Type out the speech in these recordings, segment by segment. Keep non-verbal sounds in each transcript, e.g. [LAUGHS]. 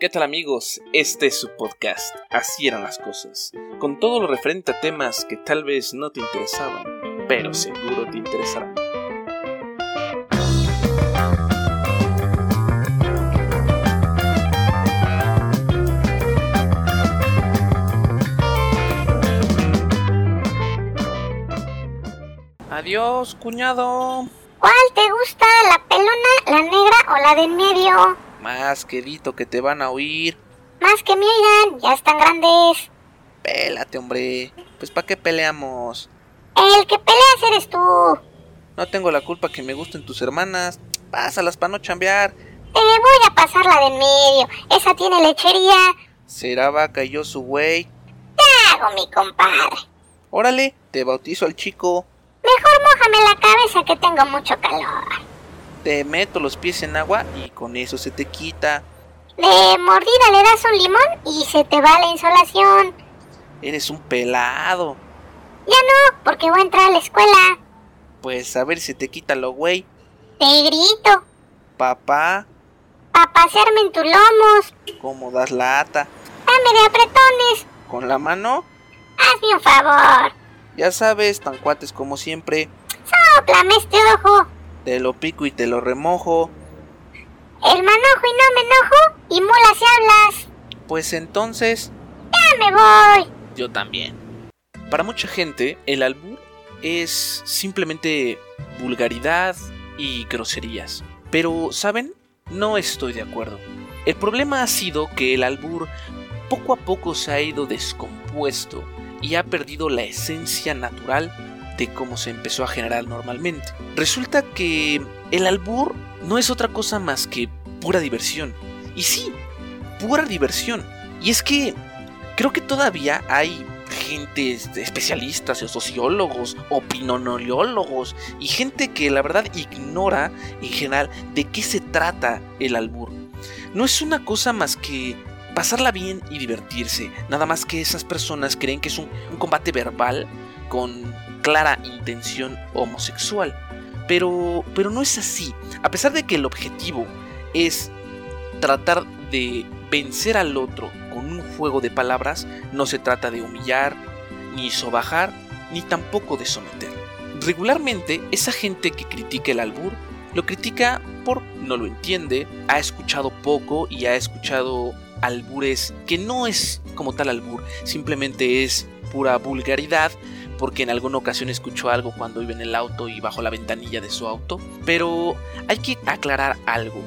¿Qué tal amigos? Este es su podcast, Así eran las cosas, con todo lo referente a temas que tal vez no te interesaban, pero seguro te interesarán. Adiós, cuñado. ¿Cuál te gusta, la pelona, la negra o la de medio? Más quedito que te van a oír. Más que me oigan, ya están grandes. Pélate, hombre. Pues ¿para qué peleamos? El que peleas eres tú. No tengo la culpa que me gusten tus hermanas. Pásalas para no chambear. Te voy a pasar la de en medio. Esa tiene lechería. Será vaca y yo su güey. Te hago, mi compadre. Órale, te bautizo al chico. Mejor mójame la cabeza que tengo mucho calor. Te meto los pies en agua y con eso se te quita. De mordida le das un limón y se te va la insolación. Eres un pelado. Ya no, porque voy a entrar a la escuela. Pues a ver si te quita lo güey. Te grito. Papá, Pa' pasearme en tus lomos. ¿cómo das lata? Dame de apretones. ¿Con la mano? Hazme un favor. Ya sabes, tan cuates como siempre. Sóplame este ojo. Te lo pico y te lo remojo. El manojo y no me enojo. Y mulas y hablas. Pues entonces, Ya me voy. yo también. Para mucha gente, el albur es simplemente vulgaridad y groserías. Pero, ¿saben? No estoy de acuerdo. El problema ha sido que el albur poco a poco se ha ido descompuesto y ha perdido la esencia natural de cómo se empezó a generar normalmente. Resulta que el albur no es otra cosa más que pura diversión. Y sí, pura diversión. Y es que creo que todavía hay gente este, especialistas o sociólogos, opinionólogos y gente que la verdad ignora en general de qué se trata el albur. No es una cosa más que pasarla bien y divertirse. Nada más que esas personas creen que es un combate verbal con clara intención homosexual. Pero, pero no es así. A pesar de que el objetivo es tratar de vencer al otro con un juego de palabras, no se trata de humillar, ni sobajar, ni tampoco de someter. Regularmente, esa gente que critica el albur lo critica por no lo entiende, ha escuchado poco y ha escuchado albures que no es como tal albur, simplemente es pura vulgaridad porque en alguna ocasión escuchó algo cuando iba en el auto y bajo la ventanilla de su auto. Pero hay que aclarar algo.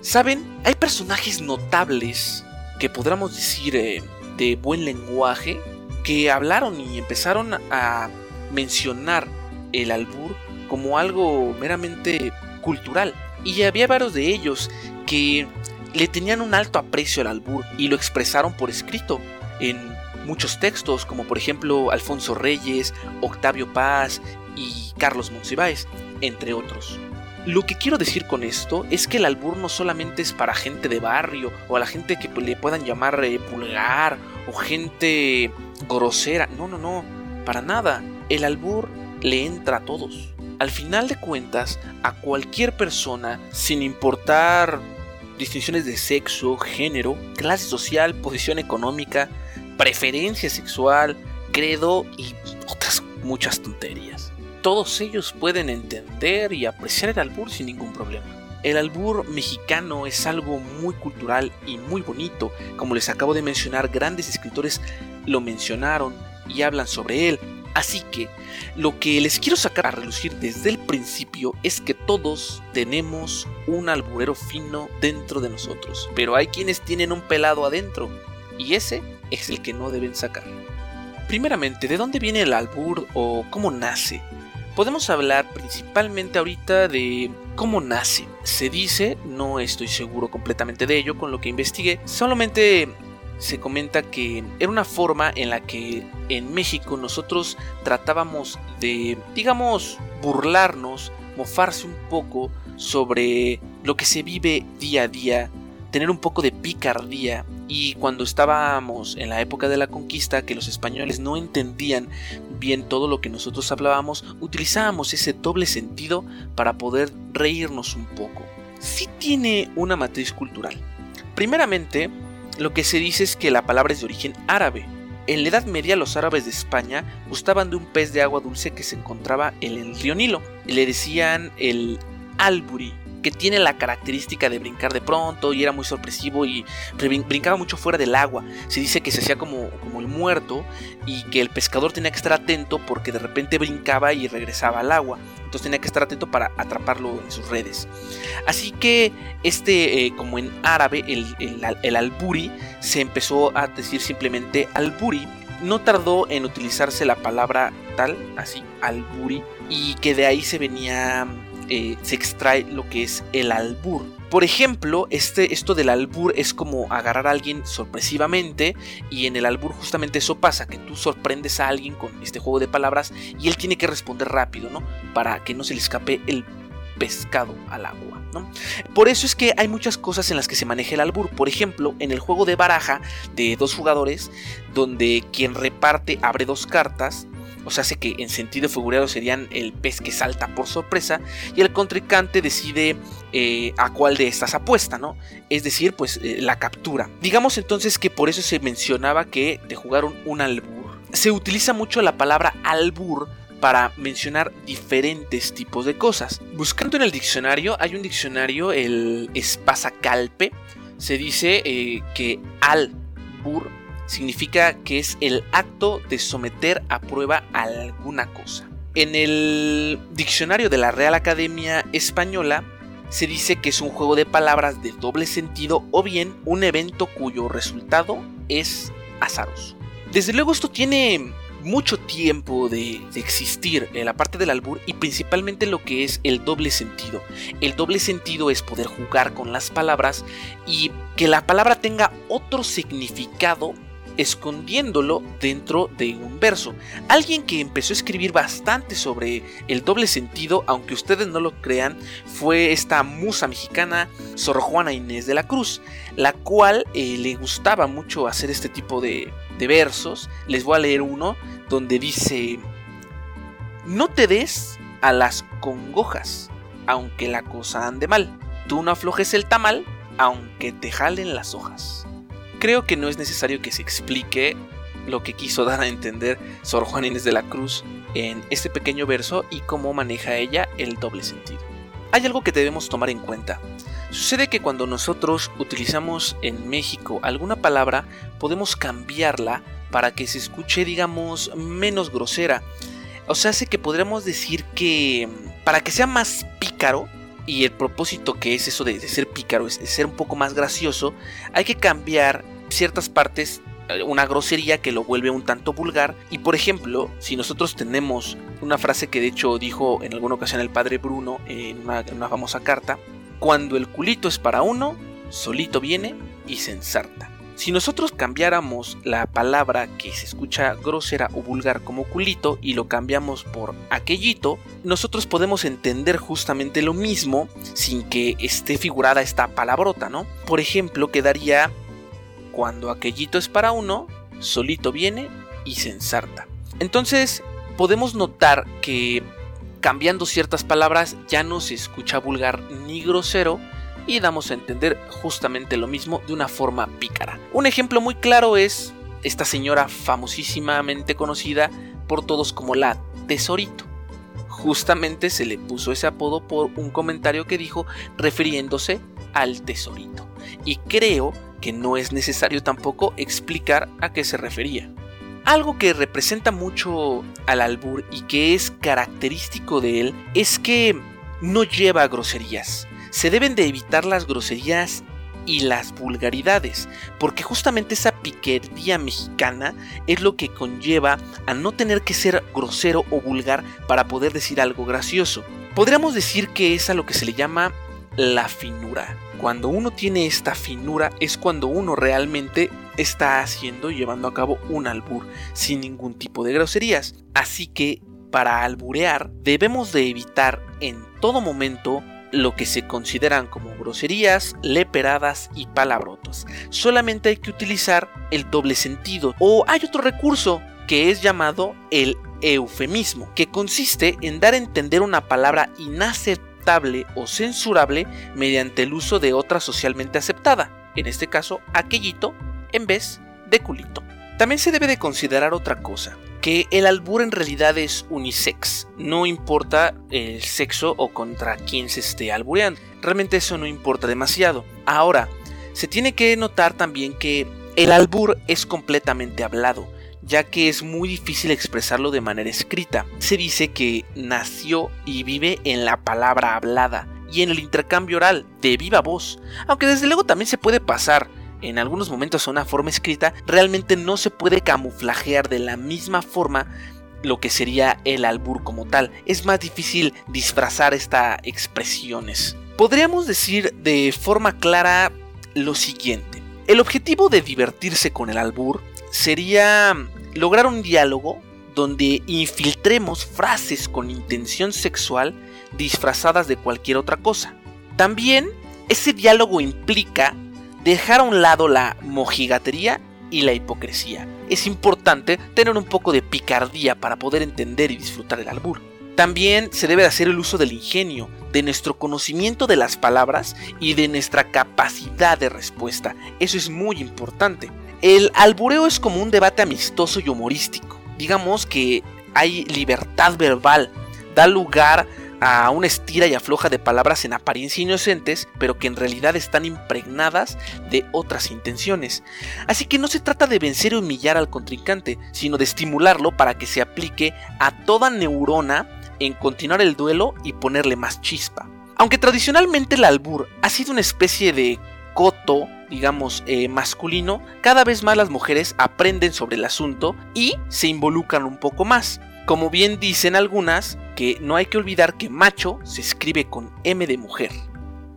¿Saben? Hay personajes notables que podríamos decir eh, de buen lenguaje que hablaron y empezaron a mencionar el albur como algo meramente cultural. Y había varios de ellos que le tenían un alto aprecio al albur y lo expresaron por escrito en muchos textos, como por ejemplo Alfonso Reyes, Octavio Paz y Carlos Monsiváis, entre otros. Lo que quiero decir con esto es que el albur no solamente es para gente de barrio o a la gente que le puedan llamar eh, vulgar o gente grosera. No, no, no, para nada. El albur le entra a todos. Al final de cuentas, a cualquier persona, sin importar distinciones de sexo, género, clase social, posición económica, preferencia sexual, credo y otras muchas tonterías. Todos ellos pueden entender y apreciar el albur sin ningún problema. El albur mexicano es algo muy cultural y muy bonito. Como les acabo de mencionar, grandes escritores lo mencionaron y hablan sobre él. Así que lo que les quiero sacar a relucir desde el principio es que todos tenemos un alburero fino dentro de nosotros. Pero hay quienes tienen un pelado adentro. Y ese es el que no deben sacar. Primeramente, ¿de dónde viene el albur o cómo nace? Podemos hablar principalmente ahorita de cómo nace. Se dice, no estoy seguro completamente de ello con lo que investigué, solamente se comenta que era una forma en la que en México nosotros tratábamos de, digamos, burlarnos, mofarse un poco sobre lo que se vive día a día, tener un poco de picardía y cuando estábamos en la época de la conquista, que los españoles no entendían bien todo lo que nosotros hablábamos, utilizábamos ese doble sentido para poder reírnos un poco. Sí tiene una matriz cultural. Primeramente, lo que se dice es que la palabra es de origen árabe. En la Edad Media los árabes de España gustaban de un pez de agua dulce que se encontraba en el río Nilo. Le decían el alburi, que tiene la característica de brincar de pronto y era muy sorpresivo y brincaba mucho fuera del agua. Se dice que se hacía como, como el muerto y que el pescador tenía que estar atento porque de repente brincaba y regresaba al agua. Entonces tenía que estar atento para atraparlo en sus redes. Así que este, eh, como en árabe, el, el alburi se empezó a decir simplemente alburi no tardó en utilizarse la palabra tal, así, alburi, y que de ahí se venía eh, se extrae lo que es el albur. Por ejemplo, este, esto del albur es como agarrar a alguien sorpresivamente y en el albur justamente eso pasa, que tú sorprendes a alguien con este juego de palabras y él tiene que responder rápido, ¿no? Para que no se le escape el pescado al agua. ¿no? Por eso es que hay muchas cosas en las que se maneja el albur. Por ejemplo, en el juego de baraja de dos jugadores, donde quien reparte abre dos cartas, o sea, hace que en sentido figurado serían el pez que salta por sorpresa y el contrincante decide eh, a cuál de estas apuesta, ¿no? Es decir, pues eh, la captura. Digamos entonces que por eso se mencionaba que de jugar un, albur. Se utiliza mucho la palabra albur para mencionar diferentes tipos de cosas. Buscando en el diccionario, hay un diccionario, el Espasacalpe, se dice eh, que albur significa que es el acto de someter a prueba alguna cosa. En el diccionario de la Real Academia Española se dice que es un juego de palabras de doble sentido o bien un evento cuyo resultado es azaroso. Desde luego esto tiene mucho tiempo de, existir en la parte del albur y principalmente lo que es el doble sentido. El doble sentido es poder jugar con las palabras y que la palabra tenga otro significado escondiéndolo dentro de un verso. Alguien que empezó a escribir bastante sobre el doble sentido, aunque ustedes no lo crean, fue esta musa mexicana Sor Juana Inés de la Cruz, la cual eh, le gustaba mucho hacer este tipo de, de versos. Les voy a leer uno donde dice, no te des a las congojas, aunque la cosa ande mal. Tú no aflojes el tamal, aunque te jalen las hojas creo que no es necesario que se explique lo que quiso dar a entender Sor Juan Inés de la Cruz en este pequeño verso y cómo maneja ella el doble sentido. Hay algo que debemos tomar en cuenta. Sucede que cuando nosotros utilizamos en México alguna palabra, podemos cambiarla para que se escuche, digamos, menos grosera. O sea, hace que podríamos decir que para que sea más pícaro, y el propósito que es eso de, ser pícaro, es ser un poco más gracioso, hay que cambiar ciertas partes eh, una grosería que lo vuelve un tanto vulgar. Y por ejemplo, si nosotros tenemos una frase que de hecho dijo en alguna ocasión el padre Bruno en una, famosa carta, cuando el culito es para uno, solito viene y se ensarta. Si nosotros cambiáramos la palabra que se escucha grosera o vulgar como culito y lo cambiamos por aquellito, nosotros podemos entender justamente lo mismo sin que esté figurada esta palabrota, ¿no? Por ejemplo, quedaría cuando aquellito es para uno, solito viene y se ensarta. Entonces, podemos notar que cambiando ciertas palabras ya no se escucha vulgar ni grosero y damos a entender justamente lo mismo de una forma pícara. Un ejemplo muy claro es esta señora famosísimamente conocida por todos como la Tesorito. Justamente se le puso ese apodo por un comentario que dijo refiriéndose al Tesorito. Y creo que no es necesario tampoco explicar a qué se refería. Algo que representa mucho al albur y que es característico de él es que no lleva groserías. Se deben de evitar las groserías y las vulgaridades, porque justamente esa piquería mexicana es lo que conlleva a no tener que ser grosero o vulgar para poder decir algo gracioso. Podríamos decir que es a lo que se le llama la finura. Cuando uno tiene esta finura es cuando uno realmente está haciendo y llevando a cabo un albur sin ningún tipo de groserías. Así que para alburear debemos de evitar en todo momento lo que se consideran como groserías, leperadas y palabrotas. Solamente hay que utilizar el doble sentido. O hay otro recurso que es llamado el eufemismo, que consiste en dar a entender una palabra inaceptable o censurable mediante el uso de otra socialmente aceptada. en este caso aquellito, en vez de culito. También se debe de considerar otra cosa, que el albur en realidad es unisex, no importa el sexo o contra quién se esté albureando, realmente eso no importa demasiado. Ahora, se tiene que notar también que el albur es completamente hablado, ya que es muy difícil expresarlo de manera escrita. Se dice que nació y vive en la palabra hablada y en el intercambio oral de viva voz, aunque desde luego también se puede pasar en algunos momentos a una forma escrita, realmente no se puede camuflajear de la misma forma lo que sería el albur como tal. Es más difícil disfrazar estas expresiones. Podríamos decir de forma clara lo siguiente. El objetivo de divertirse con el albur sería lograr un diálogo donde infiltremos frases con intención sexual disfrazadas de cualquier otra cosa. También ese diálogo implica dejar a un lado la mojigatería y la hipocresía. Es importante tener un poco de picardía para poder entender y disfrutar el albur. También se debe hacer el uso del ingenio, de nuestro conocimiento de las palabras y de nuestra capacidad de respuesta. Eso es muy importante. El albureo es como un debate amistoso y humorístico. Digamos que hay libertad verbal, da lugar a una estira y afloja de palabras en apariencia inocentes, pero que en realidad están impregnadas de otras intenciones. Así que no se trata de vencer o humillar al contrincante, sino de estimularlo para que se aplique a toda neurona en continuar el duelo y ponerle más chispa. Aunque tradicionalmente el albur ha sido una especie de coto, digamos, eh, masculino, cada vez más las mujeres aprenden sobre el asunto y se involucran un poco más. Como bien dicen algunas, que no hay que olvidar que macho se escribe con M de mujer.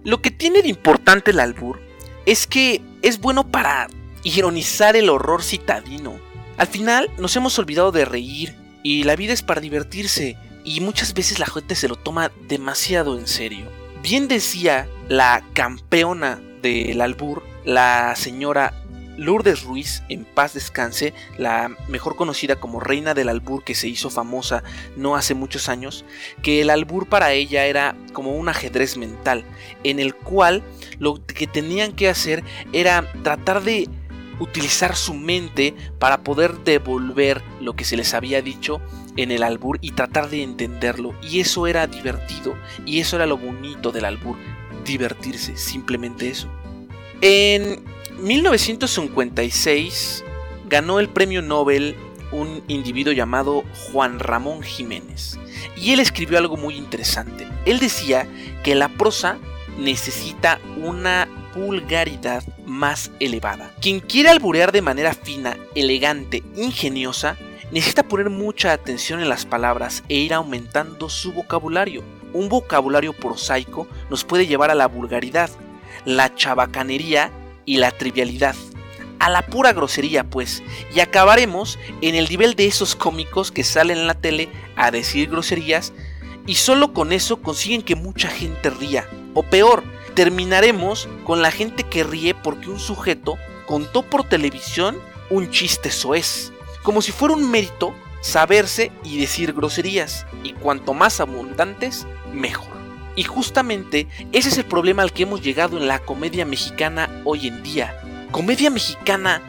Lo que tiene de importante el albur es que es bueno para ironizar el horror citadino. Al final nos hemos olvidado de reír y la vida es para divertirse y muchas veces la gente se lo toma demasiado en serio. Bien decía la campeona del albur, la señora Lourdes Ruiz, en paz descanse, la mejor conocida como reina del albur que se hizo famosa no hace muchos años, que el albur para ella era como un ajedrez mental, en el cual lo que tenían que hacer era tratar de utilizar su mente para poder devolver lo que se les había dicho en el albur y tratar de entenderlo. Y eso era divertido, y eso era lo bonito del albur, divertirse, simplemente eso. En 1956 ganó el premio Nobel un individuo llamado Juan Ramón Jiménez. Y él escribió algo muy interesante. Él decía que la prosa necesita una vulgaridad más elevada. Quien quiere alburear de manera fina, elegante, ingeniosa, necesita poner mucha atención en las palabras e ir aumentando su vocabulario. Un vocabulario prosaico nos puede llevar a la vulgaridad, la chabacanería y la trivialidad. A la pura grosería, pues, y acabaremos en el nivel de esos cómicos que salen en la tele a decir groserías y solo con eso consiguen que mucha gente ría. O peor, terminaremos con la gente que ríe porque un sujeto contó por televisión un chiste soez, como si fuera un mérito saberse y decir groserías, y cuanto más abundantes, mejor. Y justamente ese es el problema al que hemos llegado en la comedia mexicana hoy en día. Comedia mexicana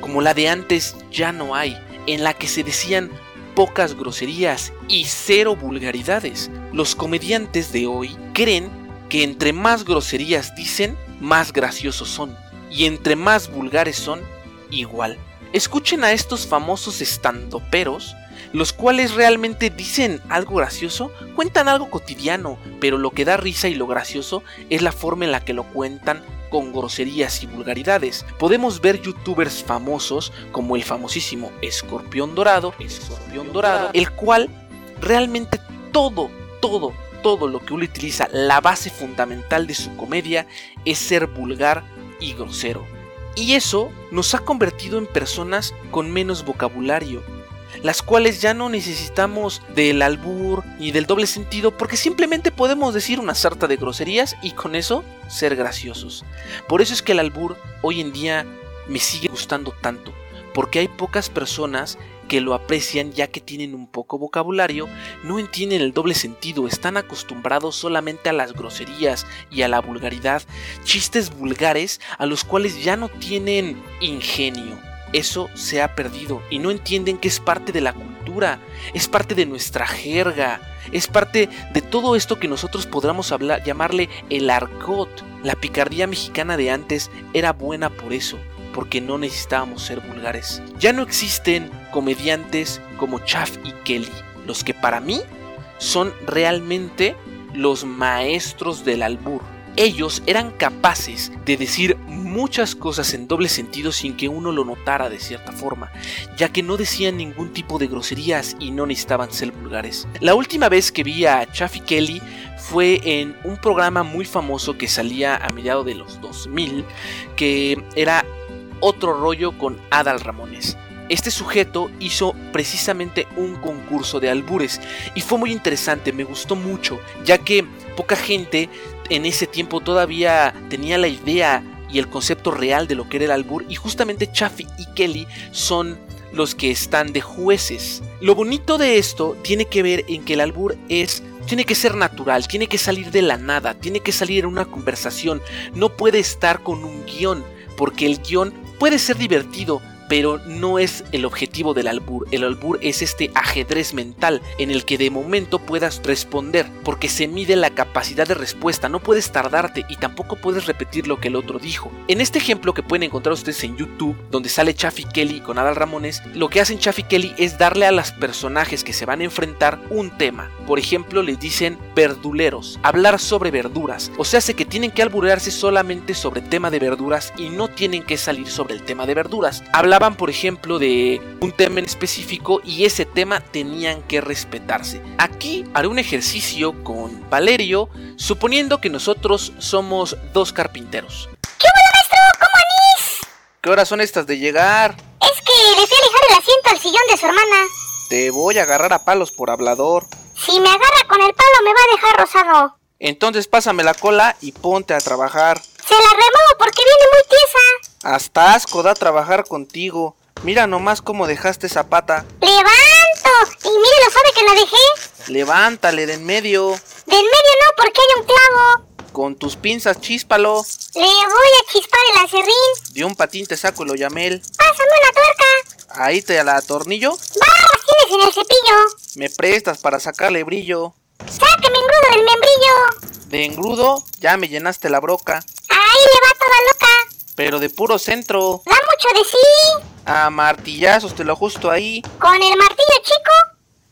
como la de antes ya no hay, en la que se decían pocas groserías y cero vulgaridades. Los comediantes de hoy creen que entre más groserías dicen, más graciosos son, y entre más vulgares son, igual. Escuchen a estos famosos estandoperos los cuales realmente dicen algo gracioso, cuentan algo cotidiano, pero lo que da risa y lo gracioso es la forma en la que lo cuentan con groserías y vulgaridades. Podemos ver youtubers famosos como el famosísimo Escorpión Dorado, Escorpión Dorado, el cual realmente todo, todo, todo lo que uno utiliza, la base fundamental de su comedia es ser vulgar y grosero. Y eso nos ha convertido en personas con menos vocabulario, las cuales ya no necesitamos del albur ni del doble sentido porque simplemente podemos decir una sarta de groserías y con eso ser graciosos. Por eso es que el albur hoy en día me sigue gustando tanto, porque hay pocas personas que lo aprecian ya que tienen un poco vocabulario, no entienden el doble sentido, están acostumbrados solamente a las groserías y a la vulgaridad, chistes vulgares a los cuales ya no tienen ingenio. Eso se ha perdido y no entienden que es parte de la cultura, es parte de nuestra jerga, es parte de todo esto que nosotros podríamos hablar, llamarle el argot. La picardía mexicana de antes era buena por eso, porque no necesitábamos ser vulgares. Ya no existen comediantes como Chaff y Kelly, los que para mí son realmente los maestros del albur ellos eran capaces de decir muchas cosas en doble sentido sin que uno lo notara de cierta forma, ya que no decían ningún tipo de groserías y no necesitaban ser vulgares. La última vez que vi a Chaffy Kelly fue en un programa muy famoso que salía a mediados de los 2000, que era otro rollo con Adal Ramones. Este sujeto hizo precisamente un concurso de albures y fue muy interesante, me gustó mucho, ya que poca gente en ese tiempo todavía tenía la idea y el concepto real de lo que era el albur y justamente Chaffee y Kelly son los que están de jueces. Lo bonito de esto tiene que ver en que el albur es tiene que ser natural, tiene que salir de la nada, tiene que salir en una conversación, no puede estar con un guion, porque el guion puede ser divertido, pero no es el objetivo del albur. El albur es este ajedrez mental en el que de momento puedas responder, porque se mide la capacidad de respuesta, no puedes tardarte y tampoco puedes repetir lo que el otro dijo. En este ejemplo que pueden encontrar ustedes en YouTube, donde sale Chaffy Kelly con Adal Ramones, lo que hacen Chaffy Kelly es darle a los personajes que se van a enfrentar un tema. Por ejemplo, les dicen verduleros, hablar sobre verduras, o sea, sé que tienen que alburearse solamente sobre tema de verduras y no tienen que salir sobre el tema de verduras. Hablar por ejemplo, de un tema en específico y ese tema tenían que respetarse. Aquí haré un ejercicio con Valerio, suponiendo que nosotros somos dos carpinteros. ¿Qué hola, maestro? ¿Cómo anís? ¿Qué horas son estas de llegar? Es que le fui a dejar el asiento al sillón de su hermana. Te voy a agarrar a palos por hablador. Si me agarra con el palo me va a dejar rosado. Entonces pásame la cola y ponte a trabajar. Se la remuevo porque viene muy tiesa. Hasta asco da trabajar contigo. Mira nomás cómo dejaste esa pata. ¡Levanto! Y mire lo sabe que la dejé. Levántale de en medio. De en medio no, porque hay un clavo. Con tus pinzas chíspalo. Le voy a chispar el acerrín. De un patín te saco el oyamel. Pásame una tuerca. Ahí te la atornillo. ¡Barras tienes en el cepillo! Me prestas para sacarle brillo. ¡Sáqueme engrudo del membrillo! De engrudo ya me llenaste la broca. ¡Ahí le va toda loca! Pero de puro centro. Da mucho de sí. A martillazos te lo justo ahí. ¿Con el martillo chico?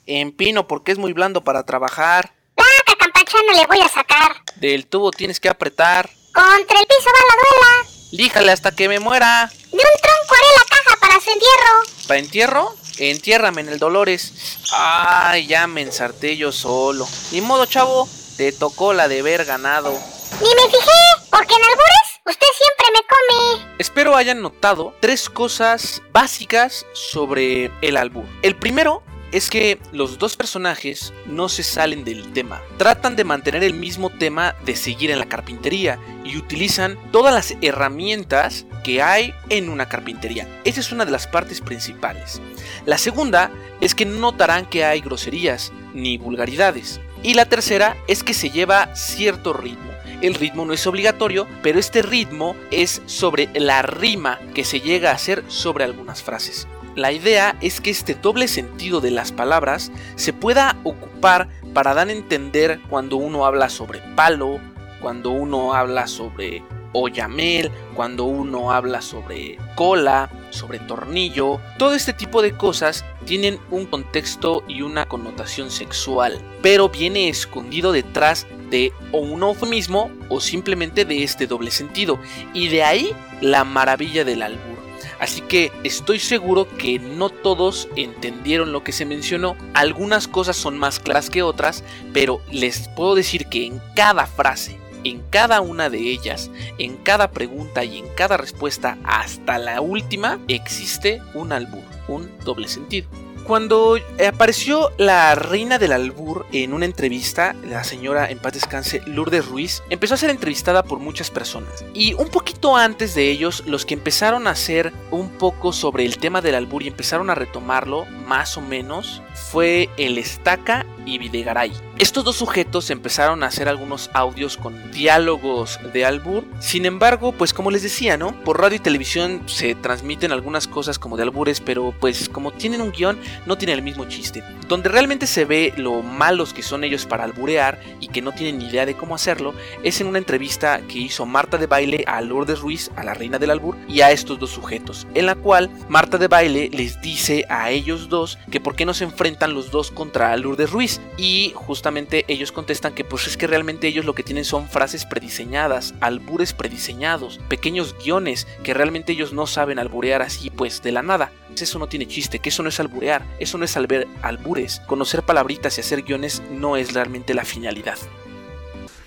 Empino porque es muy blando para trabajar. Placa campachana le voy a sacar. Del tubo tienes que apretar. Contra el piso va la duela. Líjale hasta que me muera. De un tronco haré la caja para su entierro. ¿Para entierro? Entiérrame en el Dolores. Ay, ya me ensarté yo solo. Ni modo, chavo. Te tocó la de haber ganado. Ni me fijé, porque en albures usted siempre me come. Espero hayan notado tres cosas básicas sobre el albur. El primero es que los dos personajes no se salen del tema. Tratan de mantener el mismo tema de seguir en la carpintería y utilizan todas las herramientas que hay en una carpintería. Esa es una de las partes principales. La segunda es que no notarán que hay groserías ni vulgaridades. Y la tercera es que se lleva cierto ritmo. El ritmo no es obligatorio, pero este ritmo es sobre la rima que se llega a hacer sobre algunas frases. La idea es que este doble sentido de las palabras se pueda ocupar para dar a entender cuando uno habla sobre palo, cuando uno habla sobre oyamel, cuando uno habla sobre cola, sobre tornillo. Todo este tipo de cosas tienen un contexto y una connotación sexual, pero viene escondido detrás de o un eufemismo o simplemente de este doble sentido. Y de ahí la maravilla del albur. Así que estoy seguro que no todos entendieron lo que se mencionó. Algunas cosas son más claras que otras, pero les puedo decir que en cada frase, en cada una de ellas, en cada pregunta y en cada respuesta hasta la última, existe un albur, un doble sentido. Cuando apareció la reina del albur en una entrevista, la señora en paz descanse Lourdes Ruiz, empezó a ser entrevistada por muchas personas. Y un poquito antes de ellos, los que empezaron a hacer un poco sobre el tema del albur y empezaron a retomarlo, más o menos, fue el Estaca y Videgaray. Estos dos sujetos empezaron a hacer algunos audios con diálogos de albur. Sin embargo, pues como les decía, ¿no? Por radio y televisión se transmiten algunas cosas como de albures, pero pues como tienen un guion, no tienen el mismo chiste. Donde realmente se ve lo malos que son ellos para alburear y que no tienen ni idea de cómo hacerlo, es en una entrevista que hizo Marta de Baile a Lourdes Ruiz, a la reina del albur, y a estos dos sujetos, en la cual Marta de Baile les dice a ellos dos que por qué no se enfrentan los dos contra Lourdes Ruiz. Y justamente ellos contestan que pues es que realmente ellos lo que tienen son frases prediseñadas, albures prediseñados, pequeños guiones que realmente ellos no saben alburear así pues de la nada. Eso no tiene chiste, que eso no es alburear, eso no es alber albures. Conocer palabritas y hacer guiones no es realmente la finalidad.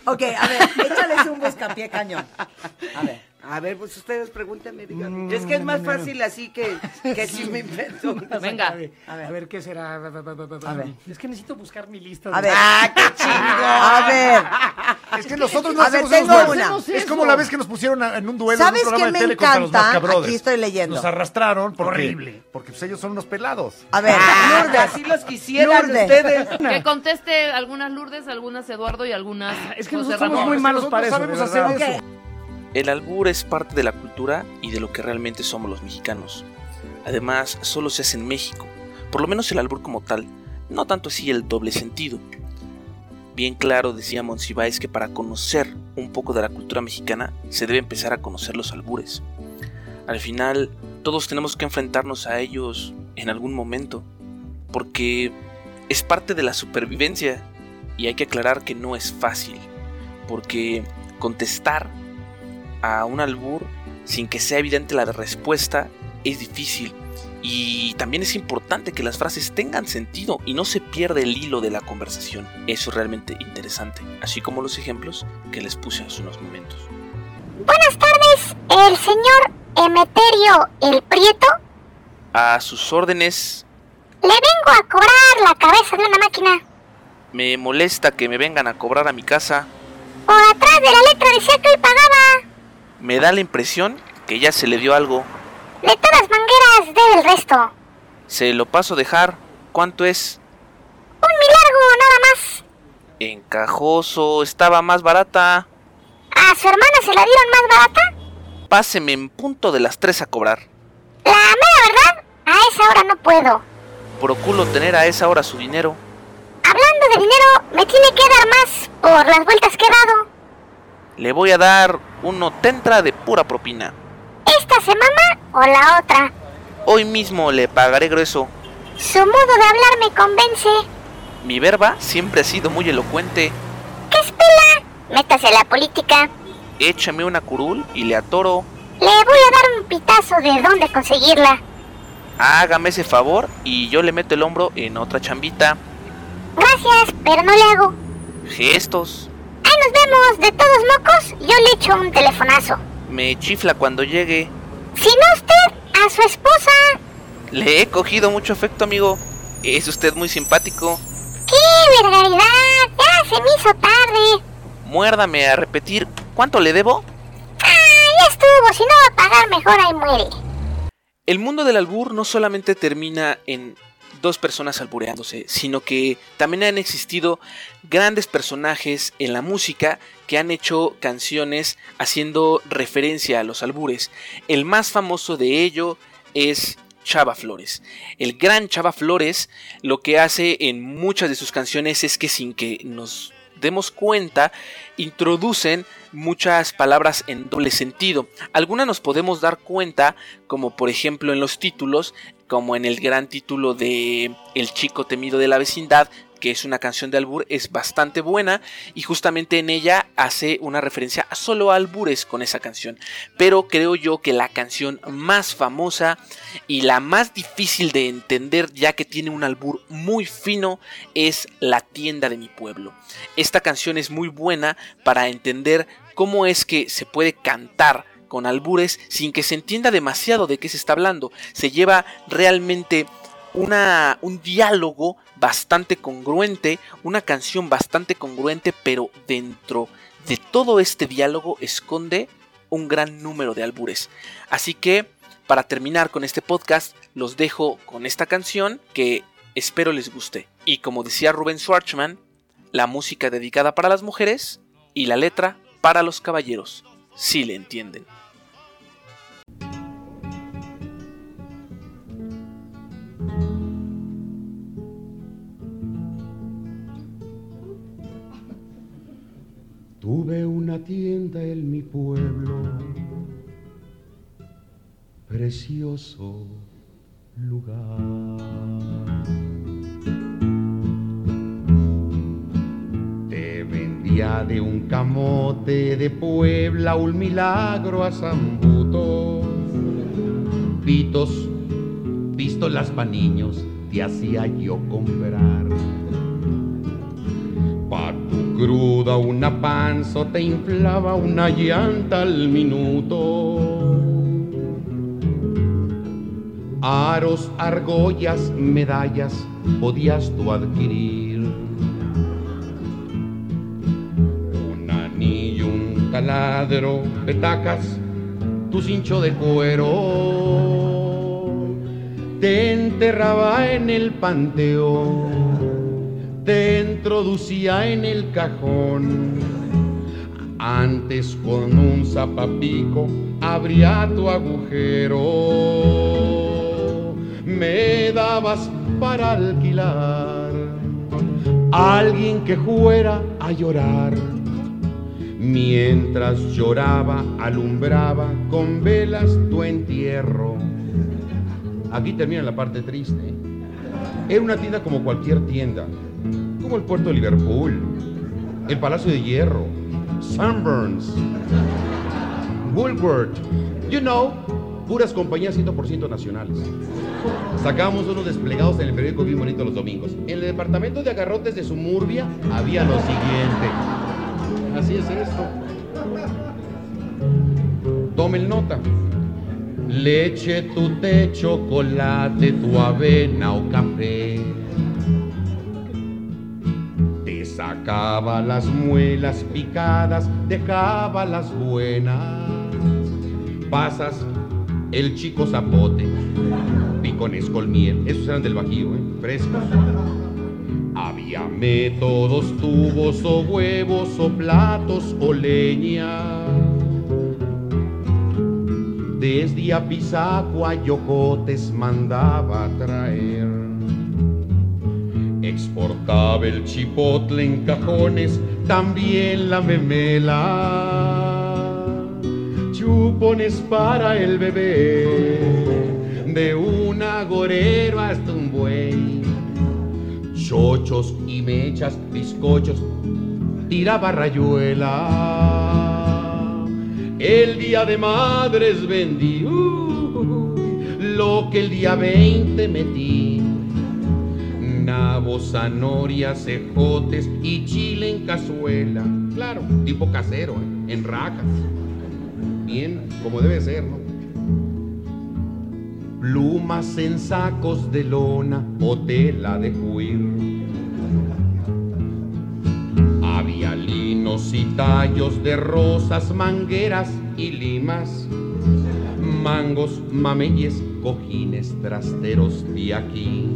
Ok, a ver, échales un buscapié cañón. A ver. A ver, pues ustedes pregúntenme, díganme. Mm, es que es más fácil así que, que si me invento. Venga. A ver, a ver, ¿qué será? A ver. Es que necesito buscar mi lista. A ver. ¡Ah, qué chingo! [LAUGHS] A ver. Es que nosotros no A ver, hacemos tengo esos una. duelos. Es como la vez que nos pusieron a- en un duelo en ¿Sabes un programa qué de me tele contra los encanta? Mascabrothers. Aquí estoy leyendo. Nos arrastraron porque, Horrible. porque pues, ellos son unos pelados. A ver, Ah, Lourdes. así los quisieran Lourdes. ustedes. Que conteste algunas Lourdes, algunas Eduardo y algunas Es que José nosotros somos Ramón. muy es que malos nosotros para eso. sabemos de hacer eso. El albur es parte de la cultura y de lo que realmente somos los mexicanos. Además, solo se hace en México, por lo menos el albur como tal, no tanto así el doble sentido. Bien claro decía Monsiváis que para conocer un poco de la cultura mexicana se debe empezar a conocer los albures. Al final, todos tenemos que enfrentarnos a ellos en algún momento, porque es parte de la supervivencia y hay que aclarar que no es fácil, porque contestar a un albur sin que sea evidente la respuesta es difícil. Y también es importante que las frases tengan sentido y no se pierda el hilo de la conversación. Eso es realmente interesante, así como los ejemplos que les puse hace unos momentos. Buenas tardes, el señor Emeterio el Prieto. A sus órdenes, Le vengo a cobrar la cabeza de una máquina. me molesta que me vengan a cobrar a mi casa. Por atrás de la letra decía que hoy pagaba. Me da la impresión que ya se le dio algo. De todas mangueras debe el resto. Se lo paso a dejar. ¿Cuánto es? Un milagro nada más. Encajoso, estaba más barata. ¿A su hermana se la dieron más barata? Páseme en punto de las tres a cobrar. La mera verdad, a esa hora no puedo. Procuro tener a esa hora su dinero. Hablando de dinero, me tiene que dar más por las vueltas que he dado. Le voy a dar uno tentra de pura propina. ¿Esta semana o la otra? Hoy mismo le pagaré grueso. Su modo de hablar me convence. Mi verba siempre ha sido muy elocuente. ¿Qué espera? Métase a la política. Échame una curul y le atoro. Le voy a dar un pitazo de dónde conseguirla. Hágame ese favor y yo le meto el hombro en otra chambita. Gracias, pero no le hago. Gestos. Ahí nos vemos, de todos mocos, yo le echo un telefonazo. Me chifla cuando llegue. Si no usted, a su esposa. Le he cogido mucho afecto, amigo. Es usted muy simpático. ¡Qué vergaridad! Ya se me hizo tarde. Muérdame a repetir. ¿Cuánto le debo? Ah, ya estuvo, si no va a pagar mejor ahí muere. El mundo del albur no solamente termina en dos personas albureándose, sino que también han existido grandes personajes en la música que han hecho canciones haciendo referencia a los albures. El más famoso de ello es Chava Flores. El gran Chava Flores lo que hace en muchas de sus canciones es que sin que nos demos cuenta, introducen muchas palabras en doble sentido. Algunas nos podemos dar cuenta, como por ejemplo en los títulos, como en el gran título de El chico temido de la vecindad, que es una canción de albur, es bastante buena y justamente en ella hace una referencia solo a albures con esa canción. Pero creo yo que la canción más famosa y la más difícil de entender ya que tiene un albur muy fino es La tienda de mi pueblo. Esta canción es muy buena para entender cómo es que se puede cantar con albures sin que se entienda demasiado de qué se está hablando. Se lleva realmente una, un diálogo bastante congruente, una canción bastante congruente, pero dentro de todo este diálogo esconde un gran número de albures. Así que, para terminar con este podcast, los dejo con esta canción que espero les guste. Y como decía Rubén Schwartzman, la música dedicada para las mujeres y la letra para los caballeros, si le entienden. Tuve una tienda en mi pueblo, precioso lugar. De un camote de Puebla un milagro a Zambuto. Pitos, pistolas pa' niños, te hacía yo comprar. Pa' tu cruda una panza te inflaba una llanta al minuto. Aros, argollas, medallas podías tú adquirir. Petacas, tu cincho de cuero. Te enterraba en el panteón te introducía en el cajón. Antes con un zapapico abría tu agujero. Me dabas para alquilar alguien que fuera a llorar. Mientras lloraba, alumbraba con velas tu entierro. Aquí termina la parte triste. Era una tienda como cualquier tienda, como el puerto de Liverpool, el Palacio de Hierro, Sunburns, Woolworth, you know, puras compañías 100% nacionales. Sacábamos unos desplegados en el periódico bien bonito los domingos. En el departamento de agarrotes de Sumurbia había lo siguiente. Así es esto. Tomen nota. Leche, tu té, chocolate, tu avena o café. Te sacaba las muelas picadas, dejaba las buenas. Pasas el chico zapote, picones con miel, esos eran del bajío, ¿eh? frescos. Había métodos, tubos o huevos o platos o leña. Desde Apizaco a Yocotes mandaba traer. Exportaba el chipotle en cajones, también la memela. Chupones para el bebé, de un agorero hasta un buey. Chochos y mechas, bizcochos, tiraba rayuela. El día de madres vendí uh, lo que el día 20 metí. Nabos, zanorias, cejotes y chile en cazuela. Claro, tipo casero, ¿eh? en rajas. Bien, como debe ser, ¿no? Plumas en sacos de lona o tela de cuir. Y tallos de rosas, mangueras y limas, mangos, mameyes, cojines, trasteros de aquí.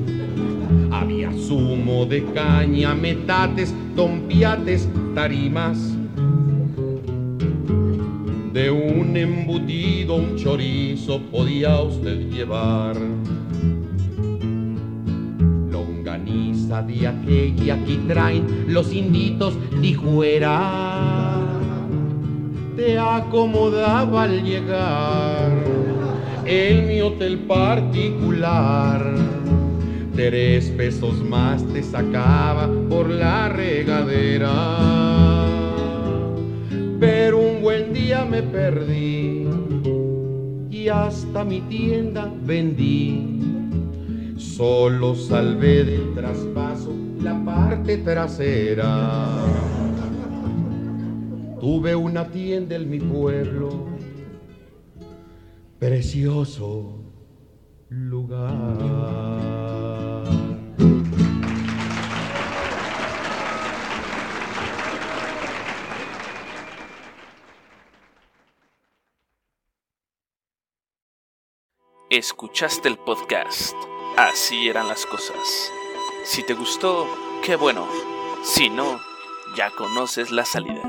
Había zumo de caña, metates, tompiates, tarimas. De un embutido, un chorizo podía usted llevar. De aquella aquí traen los inditos dijuera. Te acomodaba al llegar en mi hotel particular. Tres pesos más te sacaba por la regadera. Pero un buen día me perdí y hasta mi tienda vendí. Solo salvé del traspaso la parte trasera. Tuve una tienda en mi pueblo, precioso lugar. Escuchaste el podcast Así eran las cosas. Si te gustó, qué bueno. Si no, ya conoces la salida.